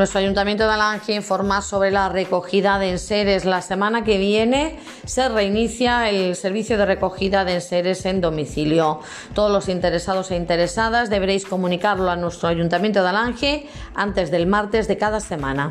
Nuestro Ayuntamiento de Alange informa sobre la recogida de enseres. La semana que viene se reinicia el servicio de recogida de enseres en domicilio. Todos los interesados e interesadas deberéis comunicarlo a nuestro Ayuntamiento de Alange antes del martes de cada semana.